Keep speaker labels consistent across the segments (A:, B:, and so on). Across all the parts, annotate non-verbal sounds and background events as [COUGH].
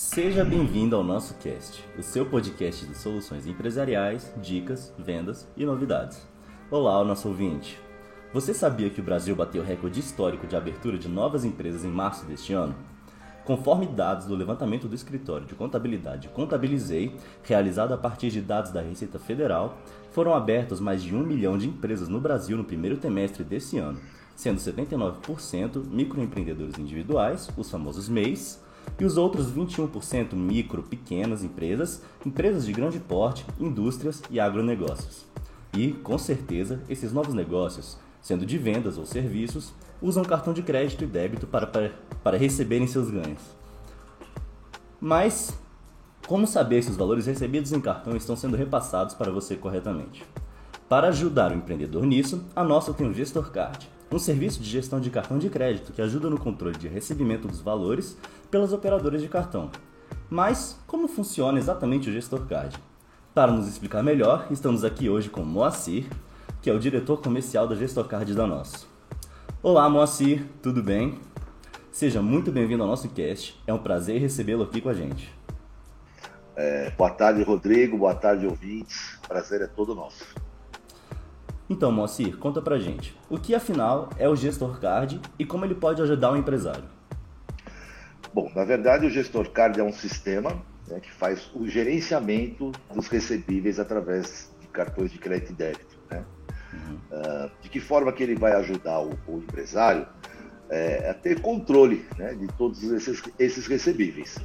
A: Seja bem-vindo ao nosso cast, o seu podcast de soluções empresariais, dicas, vendas e novidades. Olá, nosso ouvinte. Você sabia que o Brasil bateu recorde histórico de abertura de novas empresas em março deste ano? Conforme dados do levantamento do escritório de contabilidade Contabilizei, realizado a partir de dados da Receita Federal, foram abertos mais de um milhão de empresas no Brasil no primeiro trimestre desse ano, sendo 79% microempreendedores individuais, os famosos MEIs, e os outros 21% micro, pequenas empresas, empresas de grande porte, indústrias e agronegócios. E, com certeza, esses novos negócios, sendo de vendas ou serviços, usam cartão de crédito e débito para, para, para receberem seus ganhos. Mas, como saber se os valores recebidos em cartão estão sendo repassados para você corretamente? Para ajudar o empreendedor nisso, a nossa tem o Gestor Card, um serviço de gestão de cartão de crédito que ajuda no controle de recebimento dos valores pelas operadoras de cartão. Mas como funciona exatamente o Gestor Card? Para nos explicar melhor, estamos aqui hoje com Moacir, que é o diretor comercial da Gestor Card da Nosso. Olá, Moacir, tudo bem? Seja muito bem-vindo ao nosso cast. É um prazer recebê-lo aqui com a gente.
B: É, boa tarde, Rodrigo. Boa tarde, ouvintes. Prazer é todo nosso.
A: Então, Moacir, conta pra gente. O que afinal é o Gestor Card e como ele pode ajudar o empresário?
B: Bom, na verdade o Gestor Card é um sistema né, que faz o gerenciamento dos recebíveis através de cartões de crédito e débito. Né? Uhum. Uh, de que forma que ele vai ajudar o, o empresário é, a ter controle né, de todos esses, esses recebíveis.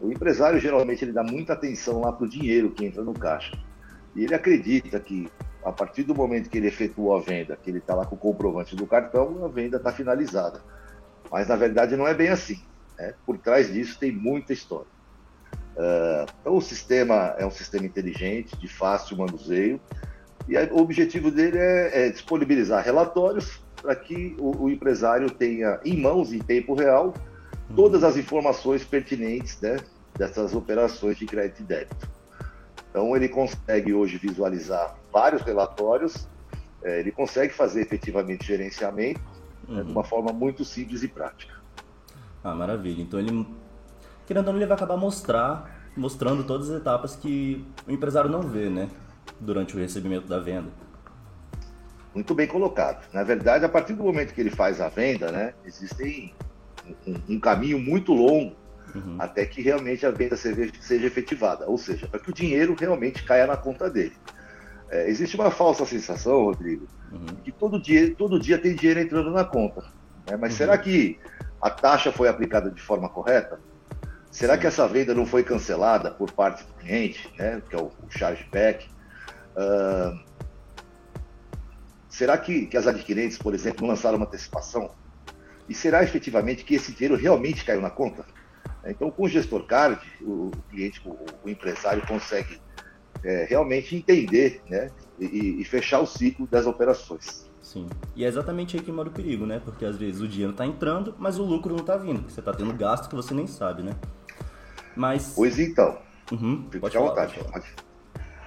B: O empresário geralmente ele dá muita atenção lá para o dinheiro que entra no caixa. E ele acredita que a partir do momento que ele efetuou a venda, que ele está lá com o comprovante do cartão, a venda está finalizada. Mas na verdade não é bem assim. Né? Por trás disso tem muita história. Uh, então o sistema é um sistema inteligente, de fácil manuseio, e o objetivo dele é, é disponibilizar relatórios para que o, o, empresário tenha em mãos, em tempo real, todas as informações pertinentes né, dessas operações de crédito e débito. Então ele consegue hoje visualizar vários relatórios, é, ele consegue fazer efetivamente gerenciamento uhum. né, de uma forma muito simples e prática.
A: Ah, maravilha. Então ele, querendo ou não, ele vai acabar mostrar, mostrando todas as etapas que o empresário não vê, né? Durante o recebimento da venda.
B: Muito bem colocado. Na verdade, a partir do momento que ele faz a venda, né, existe um, um caminho muito longo uhum. até que realmente a venda seja, seja efetivada, ou seja, para que o dinheiro realmente caia na conta dele. É, existe uma falsa sensação, Rodrigo, uhum. que todo dia, todo dia tem dinheiro entrando na conta. Né? Mas uhum. será que a taxa foi aplicada de forma correta? Será Sim. que essa venda não foi cancelada por parte do cliente, né? que é o, o chargeback? Uh, será que, que as adquirentes, por exemplo, não lançaram uma antecipação? E será efetivamente que esse dinheiro realmente caiu na conta? Então, com o gestor card, o, cliente, o, o empresário consegue é, realmente entender né, e, e, fechar o ciclo das operações.
A: Sim. E é exatamente aí que mora o perigo, né? Porque às vezes o dinheiro está entrando, mas o lucro não está vindo. Você está tendo gasto que você nem sabe, né? Mas.
B: Pois então. Uhum, Fique à vontade. Pode.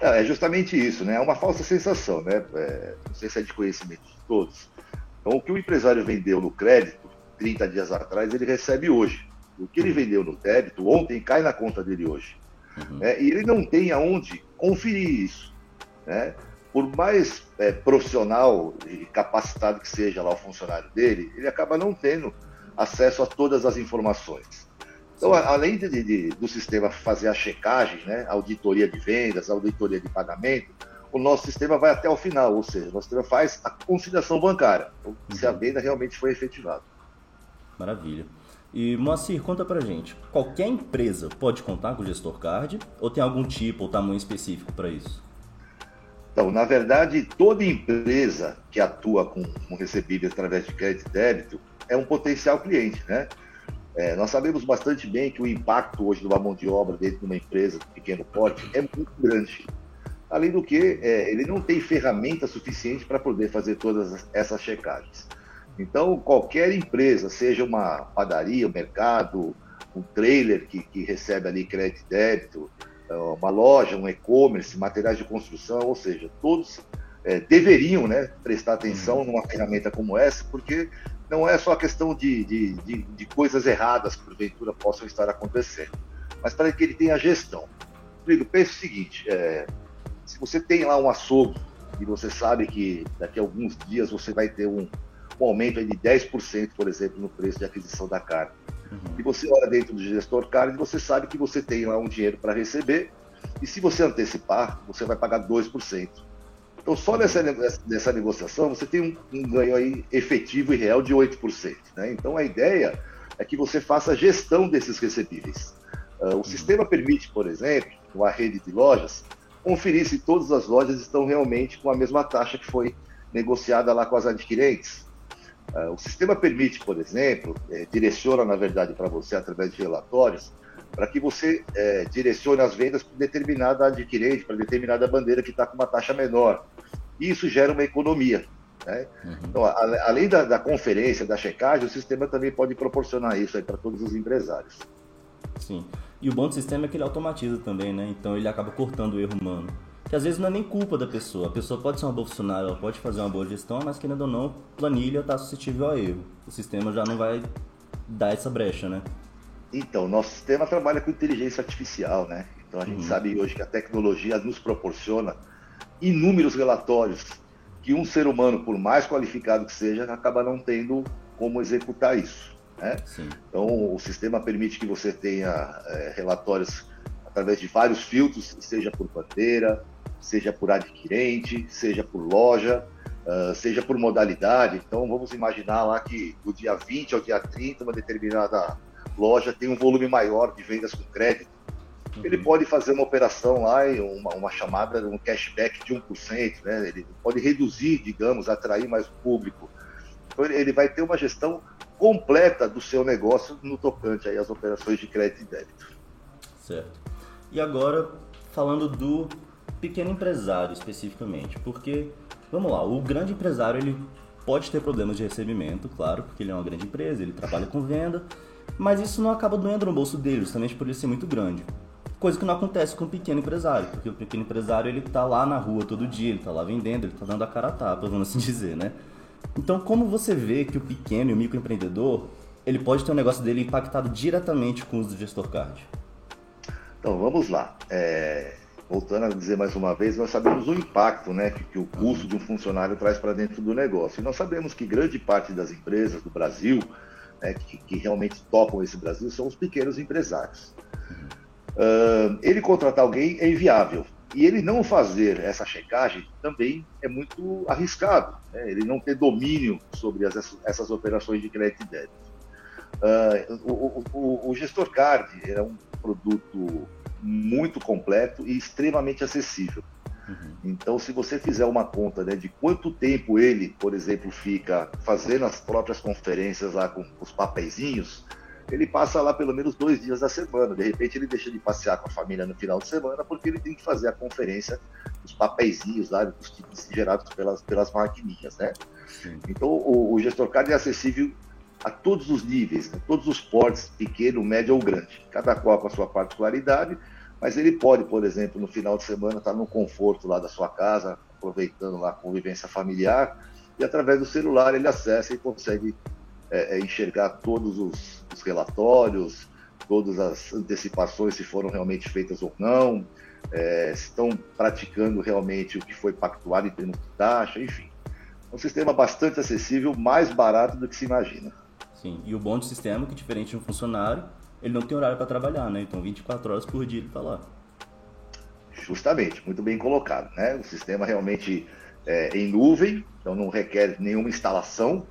B: É, é justamente isso, né? É uma falsa sensação, né? É, não sei se é de conhecimento de todos. Então, o que o empresário vendeu no crédito 30 dias atrás, ele recebe hoje. O que ele vendeu no débito ontem cai na conta dele hoje. Uhum. É, e ele não tem aonde conferir isso. Né? Por mais é, profissional e capacitado que seja lá o funcionário dele, ele acaba não tendo acesso a todas as informações. Então, Sim. além de, de, do sistema fazer a checagem, né, auditoria de vendas, auditoria de pagamento, o nosso sistema vai até o final, ou seja, o nosso sistema faz a conciliação bancária, então, uhum. se a venda realmente foi efetivada.
A: Maravilha. E Moacir, conta pra gente, qualquer empresa pode contar com o gestor card ou tem algum tipo ou tamanho específico para isso?
B: Então, na verdade, toda empresa que atua com, com recebíveis através de crédito e débito é um potencial cliente, né? É, nós sabemos bastante bem que o impacto hoje uma mão de obra dentro de uma empresa de pequeno porte é muito grande. Além do que, é, ele não tem ferramenta suficiente para poder fazer todas essas checagens. Então, qualquer empresa, seja uma padaria, um mercado, um trailer que, que recebe ali crédito e débito, é, uma loja, um e-commerce, materiais de construção, ou seja, todos é, deveriam né, prestar atenção uhum. numa ferramenta como essa, porque não é só a questão de, de, de, de coisas erradas que porventura possam estar acontecendo, mas para que ele tenha gestão. Rodrigo, pense o seguinte: é, se você tem lá um açougue e você sabe que daqui a alguns dias você vai ter um, um aumento de 10%, por exemplo, no preço de aquisição da carne, uhum. e você olha dentro do gestor carne, você sabe que você tem lá um dinheiro para receber, e se você antecipar, você vai pagar 2%. Então, só nessa, nessa negociação, você tem um, um ganho aí efetivo e real de 8%. Né? Então, a ideia é que você faça a gestão desses recebíveis. Uh, o uhum. sistema permite, por exemplo, uma rede de lojas, conferir se todas as lojas estão realmente com a mesma taxa que foi negociada lá com as adquirentes. Uh, o sistema permite, por exemplo, eh, direciona, na verdade, para você através de relatórios, para que você eh, direcione as vendas para determinada adquirente, para determinada bandeira que está com uma taxa menor isso gera uma economia. Né? Uhum. Então, a, além da, da, conferência, da checagem, o sistema também pode proporcionar isso para todos os empresários.
A: Sim. E o bom do sistema é que ele automatiza também, né? Então ele acaba cortando o erro humano. Que às vezes não é nem culpa da pessoa. A pessoa pode ser uma boa funcionária, ela pode fazer uma boa gestão, mas querendo ou não, planilha está suscetível a erro. O sistema já não vai dar essa brecha, né?
B: Então, nosso sistema trabalha com inteligência artificial, né? Então a gente uhum. sabe hoje que a tecnologia nos proporciona inúmeros relatórios que um ser humano, por mais qualificado que seja, acaba não tendo como executar isso. Né? Então, o sistema permite que você tenha é, relatórios através de vários filtros, seja por bandeira, seja por adquirente, seja por loja, uh, seja por modalidade. Então, vamos imaginar lá que do dia 20 ao dia 30, uma determinada loja tem um volume maior de vendas com crédito ele pode fazer uma operação lá, uma, uma chamada, um cashback de 1%, né? ele pode reduzir, digamos, atrair mais público. Então, ele vai ter uma gestão completa do seu negócio no tocante aí às operações de crédito e débito.
A: Certo. E agora, falando do pequeno empresário especificamente, porque, vamos lá, o grande empresário ele pode ter problemas de recebimento, claro, porque ele é uma grande empresa, ele trabalha com venda, mas isso não acaba doendo no bolso dele, justamente por ele ser muito grande. Coisa que não acontece com o pequeno empresário, porque o pequeno empresário ele tá lá na rua todo dia, ele tá lá vendendo, ele tá dando a cara a tapa, vamos assim [LAUGHS] dizer, né? Então, como você vê que o pequeno e o microempreendedor, ele pode ter o um negócio dele impactado diretamente com o uso do gestor card?
B: Então, vamos lá. É, voltando a dizer mais uma vez, nós sabemos o impacto né, que, que o custo de um funcionário traz para dentro do negócio. E nós sabemos que grande parte das empresas do Brasil, né, que, que realmente tocam esse Brasil, são os pequenos empresários. Uh, ele contratar alguém é inviável. E ele não fazer essa checagem também é muito arriscado. Né? Ele não ter domínio sobre as, essas operações de crédito e débito. Uh, o, o, o, gestor card é um produto muito completo e extremamente acessível. Uhum. Então, se você fizer uma conta né, de quanto tempo ele, por exemplo, fica fazendo as próprias conferências lá com os papeizinhos, ele passa lá pelo menos dois dias da semana. De repente ele deixa de passear com a família no final de semana porque ele tem que fazer a conferência, os papeizinhos lá, os tipos gerados pelas, pelas maquininhas, né? Sim. Então o, o, gestor card é acessível a todos os níveis, né? todos os portes, pequeno, médio ou grande, cada qual com a sua particularidade, mas ele pode, por exemplo, no final de semana estar no conforto lá da sua casa, aproveitando lá a convivência familiar, e através do celular ele acessa e consegue é, é, enxergar todos os, os, relatórios, todas as antecipações, se foram realmente feitas ou não, é, se estão praticando realmente o que foi pactuado em termos de taxa, enfim. É um sistema bastante acessível, mais barato do que se imagina.
A: Sim, e o bom do sistema é que, diferente de um funcionário, ele não tem horário para trabalhar, né? Então, 24 horas por dia ele está lá.
B: Justamente, muito bem colocado, né? O sistema realmente é em nuvem, então não requer nenhuma instalação,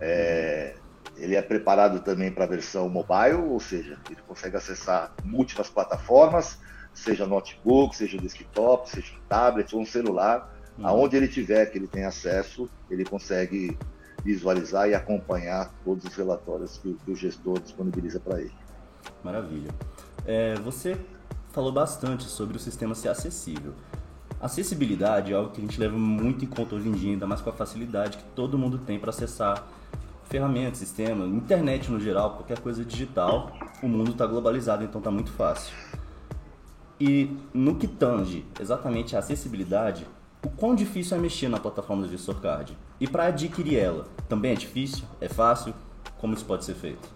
B: é, ele é preparado também para a versão mobile, ou seja, ele consegue acessar múltiplas plataformas, seja notebook, seja desktop, seja tablet ou um celular, uhum. aonde ele tiver que ele tem acesso, ele consegue visualizar e acompanhar todos os relatórios que, que o gestor disponibiliza para ele.
A: Maravilha. É, você falou bastante sobre o sistema ser acessível. Acessibilidade é algo que a gente leva muito em conta hoje em dia, ainda mais com a facilidade que todo mundo tem para acessar ferramentas, sistema, internet no geral, qualquer coisa digital, o mundo está globalizado, então está muito fácil. E no que tange exatamente a acessibilidade, o quão difícil é mexer na plataforma do GestorCard? E para adquirir ela, também é difícil? É fácil? Como isso pode ser feito?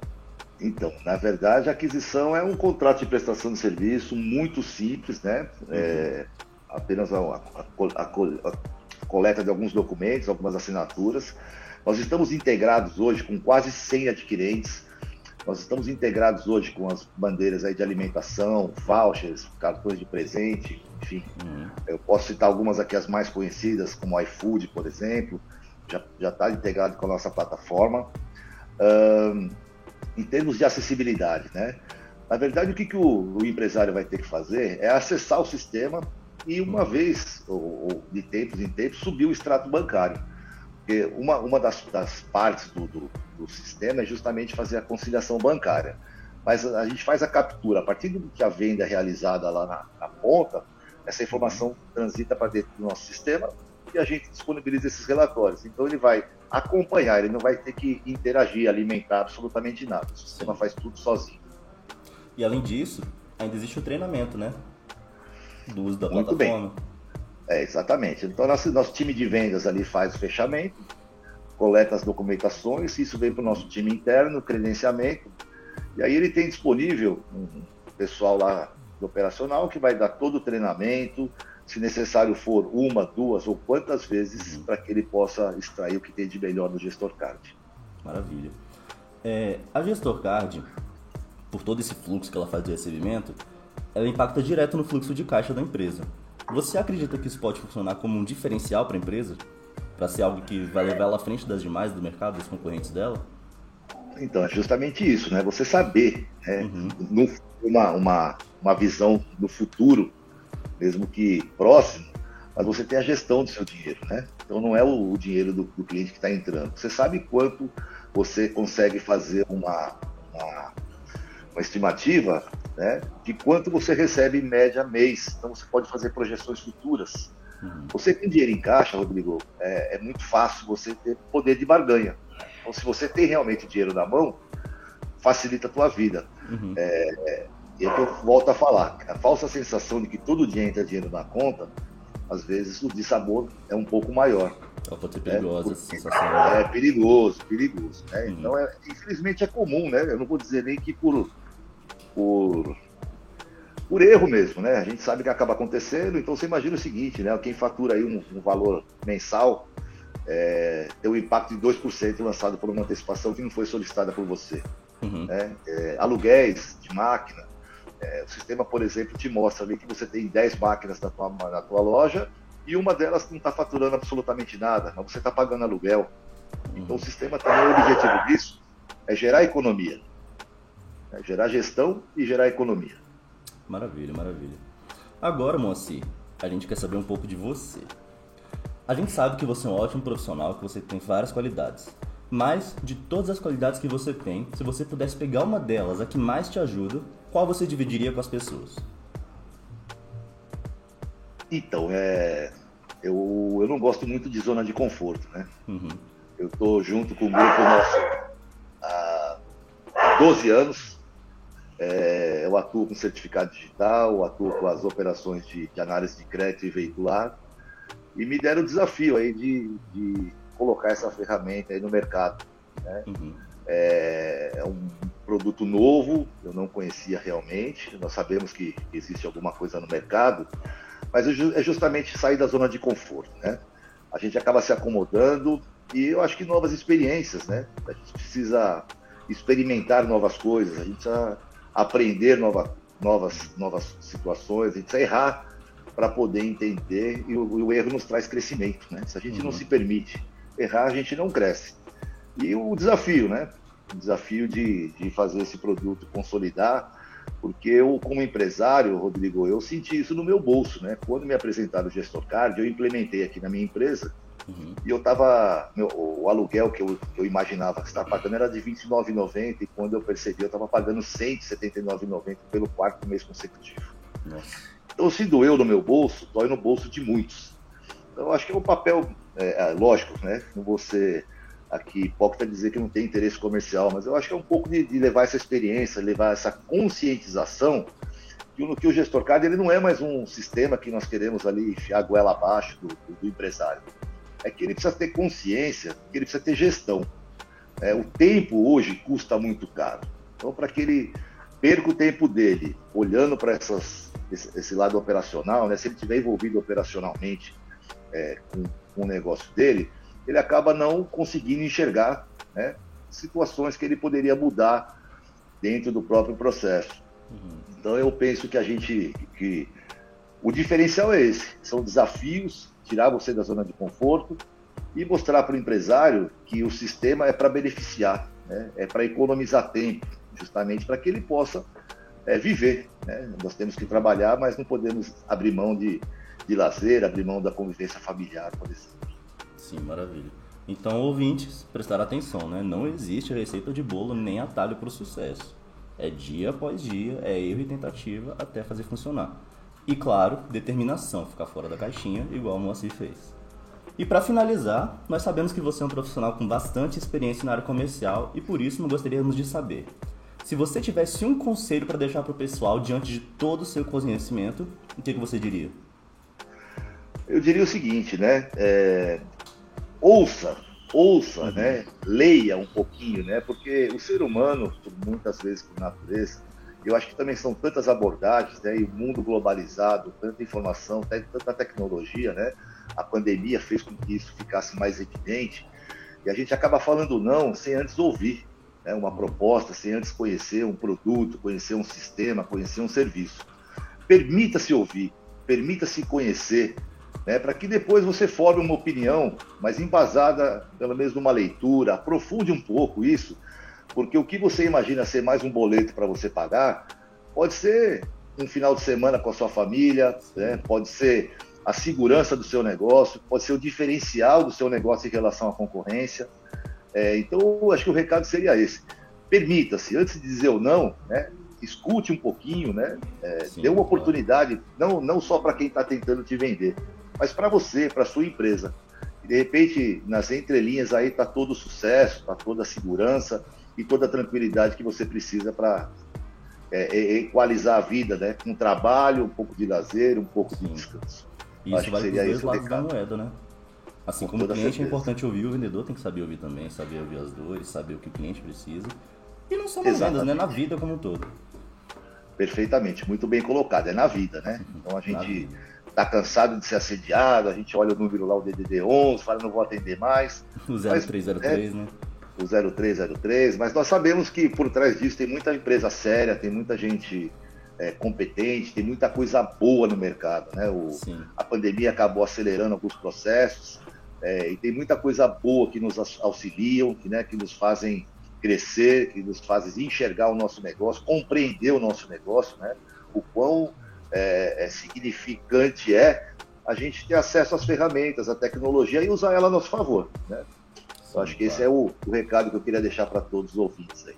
B: Então, na verdade, a aquisição é um contrato de prestação de serviço muito simples, né? É, apenas a, a, a, a, coleta de alguns documentos, algumas assinaturas. Nós estamos integrados hoje com quase 100 adquirentes. Nós estamos integrados hoje com as bandeiras aí de alimentação, vouchers, cartões de presente, enfim. Uhum. Eu posso citar algumas aqui as mais conhecidas, como iFood, por exemplo, já está integrado com a nossa plataforma. Um, em termos de acessibilidade, né? Na verdade, o que, que o, o, empresário vai ter que fazer é acessar o sistema e uma vez, ou, ou de tempos em tempos, subir o extrato bancário. Porque uma, uma das, das partes do, do, do, sistema é justamente fazer a conciliação bancária. Mas a, a gente faz a captura, a partir do que a venda é realizada lá na, na ponta, essa informação transita para dentro do nosso sistema e a gente disponibiliza esses relatórios. Então ele vai acompanhar, ele não vai ter que interagir, alimentar absolutamente nada. O sistema faz tudo sozinho.
A: E além disso, ainda existe o treinamento, né? Do uso da
B: Muito
A: plataforma.
B: Bem. É, exatamente. Então nosso, nosso time de vendas ali faz o fechamento, coleta as documentações, isso vem para o nosso time interno, credenciamento, e aí ele tem disponível um pessoal lá do operacional que vai dar todo o treinamento, se necessário for uma, duas ou quantas vezes, uhum. para que ele possa extrair o que tem de melhor no gestor card.
A: Maravilha. É, a gestor card, por todo esse fluxo que ela faz de recebimento, ela impacta direto no fluxo de caixa da empresa. Você acredita que isso pode funcionar como um diferencial para a empresa? Para ser algo que vai levar ela à frente das demais do mercado, dos concorrentes dela?
B: Então, é justamente isso, né? Você saber, né? Uhum. Uma, uma, uma visão do futuro mesmo que próximo, mas você tem a gestão do seu dinheiro, né? Então não é o, dinheiro do, do, cliente que está entrando. Você sabe quanto você consegue fazer uma, uma, uma, estimativa né, de quanto você recebe em média mês. Então você pode fazer projeções futuras. Uhum. Você tem dinheiro em caixa, Rodrigo, é, é, muito fácil você ter poder de barganha. Então se você tem realmente dinheiro na mão, facilita a tua vida. Uhum. É, e é que eu volto a falar, a falsa sensação de que todo dia entra dinheiro na conta, às vezes o dissabor é um pouco maior.
A: Ela pode ser perigosa né? sensação.
B: É perigoso, perigoso. Né? Uhum. Então, é, infelizmente é comum, né? Eu não vou dizer nem que por, por, por erro mesmo, né? A gente sabe que acaba acontecendo, então você imagina o seguinte, né? Quem fatura aí um, um valor mensal é, tem um impacto de 2% lançado por uma antecipação que não foi solicitada por você. Uhum. Né? É, aluguéis de máquina, é, o sistema, por exemplo, te mostra ali que você tem 10 máquinas na tua, na tua loja e uma delas não está faturando absolutamente nada, mas você está pagando aluguel. Então o sistema também, o objetivo disso é gerar economia. É gerar gestão e gerar economia.
A: Maravilha, maravilha. Agora, Moacir, a gente quer saber um pouco de você. A gente sabe que você é um ótimo profissional, que você tem várias qualidades. Mas, de todas as qualidades que você tem, se você pudesse pegar uma delas, a que mais te ajuda, qual você dividiria com as pessoas?
B: Então, é, eu, eu não gosto muito de zona de conforto, né? Uhum. Eu estou junto com o grupo nosso há, há 12 anos. É, eu atuo com certificado digital, atuo com as operações de, de, análise de crédito e veicular. E me deram o desafio aí de, de colocar essa ferramenta aí no mercado. Né? Uhum. É, é um produto novo, eu não conhecia realmente. Nós sabemos que existe alguma coisa no mercado, mas é justamente sair da zona de conforto, né? A gente acaba se acomodando e eu acho que novas experiências, né? A gente precisa experimentar novas coisas, a gente precisa aprender nova, novas, novas situações, a gente precisa errar para poder entender e o, o, erro nos traz crescimento, né? Se a gente uhum. não se permite errar, a gente não cresce. E o desafio, né? O desafio de, de fazer esse produto consolidar, porque eu, como empresário, Rodrigo, eu senti isso no meu bolso, né? Quando me apresentaram o Gestor Card, eu implementei aqui na minha empresa uhum. e eu estava, o aluguel que eu, que eu imaginava que estava pagando era de R$ 29,90 e quando eu percebi, eu estava pagando R$ 179,90 pelo quarto mês consecutivo. Nossa. Então, se doeu no meu bolso, dói no bolso de muitos. Então, acho que é um papel, é, é, lógico, né? Não ser aqui hipócrita dizer que não tem interesse comercial, mas eu acho que é um pouco de, de levar essa experiência, levar essa conscientização que, que o gestor card ele não é mais um sistema que nós queremos ali enfiar a goela abaixo do, do, do empresário. É que ele precisa ter consciência, que ele precisa ter gestão. É, o tempo hoje custa muito caro. Então, para que ele perca o tempo dele olhando para esse, esse, lado operacional, né? se ele estiver envolvido operacionalmente é, com, com, o negócio dele, ele acaba não conseguindo enxergar né, situações que ele poderia mudar dentro do próprio processo. Uhum. Então eu penso que a gente que o diferencial é esse, são desafios, tirar você da zona de conforto e mostrar para o empresário que o sistema é para beneficiar, né? é para economizar tempo, justamente para que ele possa é, viver. Né? Nós temos que trabalhar, mas não podemos abrir mão de, de lazer, abrir mão da convivência familiar, por exemplo.
A: Sim, maravilha. Então, ouvintes, prestar atenção, né? Não existe receita de bolo nem atalho para o sucesso. É dia após dia, é erro e tentativa até fazer funcionar. E claro, determinação, ficar fora da caixinha, igual o Moacir fez. E para finalizar, nós sabemos que você é um profissional com bastante experiência na área comercial e por isso gostaríamos de saber. Se você tivesse um conselho para deixar para o pessoal diante de todo o seu conhecimento, o que, que você diria?
B: Eu diria o seguinte, né? É... Ouça, ouça, uhum. né? Leia um pouquinho, né? Porque o ser humano, muitas vezes por natureza, eu acho que também são tantas abordagens, né? E o mundo globalizado, tanta informação, tanta tecnologia, né? A pandemia fez com que isso ficasse mais evidente e a gente acaba falando não sem antes ouvir né? uma proposta, sem antes conhecer um produto, conhecer um sistema, conhecer um serviço. Permita-se ouvir, permita-se conhecer, né? Para que depois você forme uma opinião, mas embasada pelo menos numa leitura, aprofunde um pouco isso porque o que você imagina ser mais um boleto para você pagar, pode ser um final de semana com a sua família, né? pode ser a segurança do seu negócio, pode ser o diferencial do seu negócio em relação à concorrência. É, então, acho que o recado seria esse. Permita-se, antes de dizer o não, né, escute um pouquinho, né, é, Sim, dê uma oportunidade, não, não só para quem está tentando te vender, mas para você, para sua empresa. E, de repente, nas entrelinhas aí está todo o sucesso, está toda a segurança, e toda a tranquilidade que você precisa para é, é, equalizar a vida, né? Com trabalho, um pouco de lazer, um pouco de descanso.
A: Isso Acho vale para os dois lados da moeda, né? Assim Com como o cliente é certeza. é importante ouvir, o vendedor tem que saber ouvir também, saber ouvir as dores, saber o que o cliente precisa. E não só nas vendas, né? Na vida como um todo.
B: Perfeitamente, muito bem colocado, é na vida, né? Então a gente tá cansado de ser assediado, a gente olha o número lá, o DDD11, fala não vou atender mais. [LAUGHS]
A: O 0303, mas, é, né?
B: o 0303, mas nós sabemos que por trás disso tem muita empresa séria, tem muita gente é, competente, tem muita coisa boa no mercado. Né? O, a pandemia acabou acelerando alguns processos é, e tem muita coisa boa que nos auxiliam, que, né, que nos fazem crescer, que nos fazem enxergar o nosso negócio, compreender o nosso negócio, né? o quão é, é significante é a gente ter acesso às ferramentas, à tecnologia e usar ela a nosso favor. Né? Acho que esse é o, o recado que eu queria deixar para todos os ouvintes aí.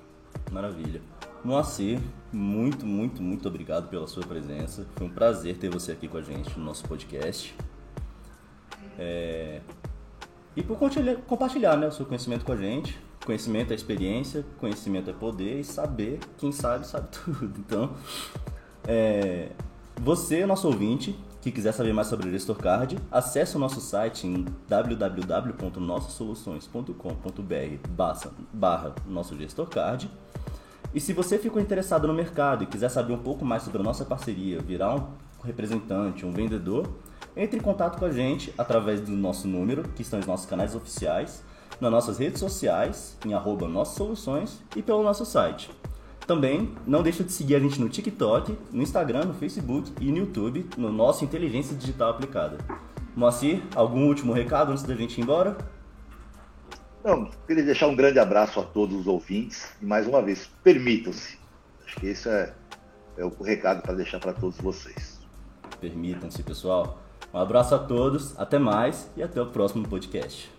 A: Maravilha. Moacir, muito, muito, muito obrigado pela sua presença. Foi um prazer ter você aqui com a gente no nosso podcast. É... E por compartilhar né, o seu conhecimento com a gente. Conhecimento é experiência, conhecimento é poder e saber, quem sabe, sabe [LAUGHS] tudo. Então, é... você, nosso ouvinte, que quiser saber mais sobre o GestorCard, acesse o nosso site em www.nossasoluções.com.br barra nosso GestorCard. E se você ficou interessado no mercado e quiser saber um pouco mais sobre a nossa parceria, virar um representante, um vendedor, entre em contato com a gente através do nosso número, que estão os nossos canais oficiais, nas nossas redes sociais, em arroba soluções e pelo nosso site. Também não deixa de seguir a gente no TikTok, no Instagram, no Facebook e no YouTube, no nosso Inteligência Digital Aplicada. Moacir, algum último recado antes da gente ir embora?
B: Não, queria deixar um grande abraço a todos os ouvintes e mais uma vez, permitam-se. Acho que esse é, é o recado para deixar para todos vocês.
A: Permitam-se, pessoal. Um abraço a todos, até mais e até o próximo podcast.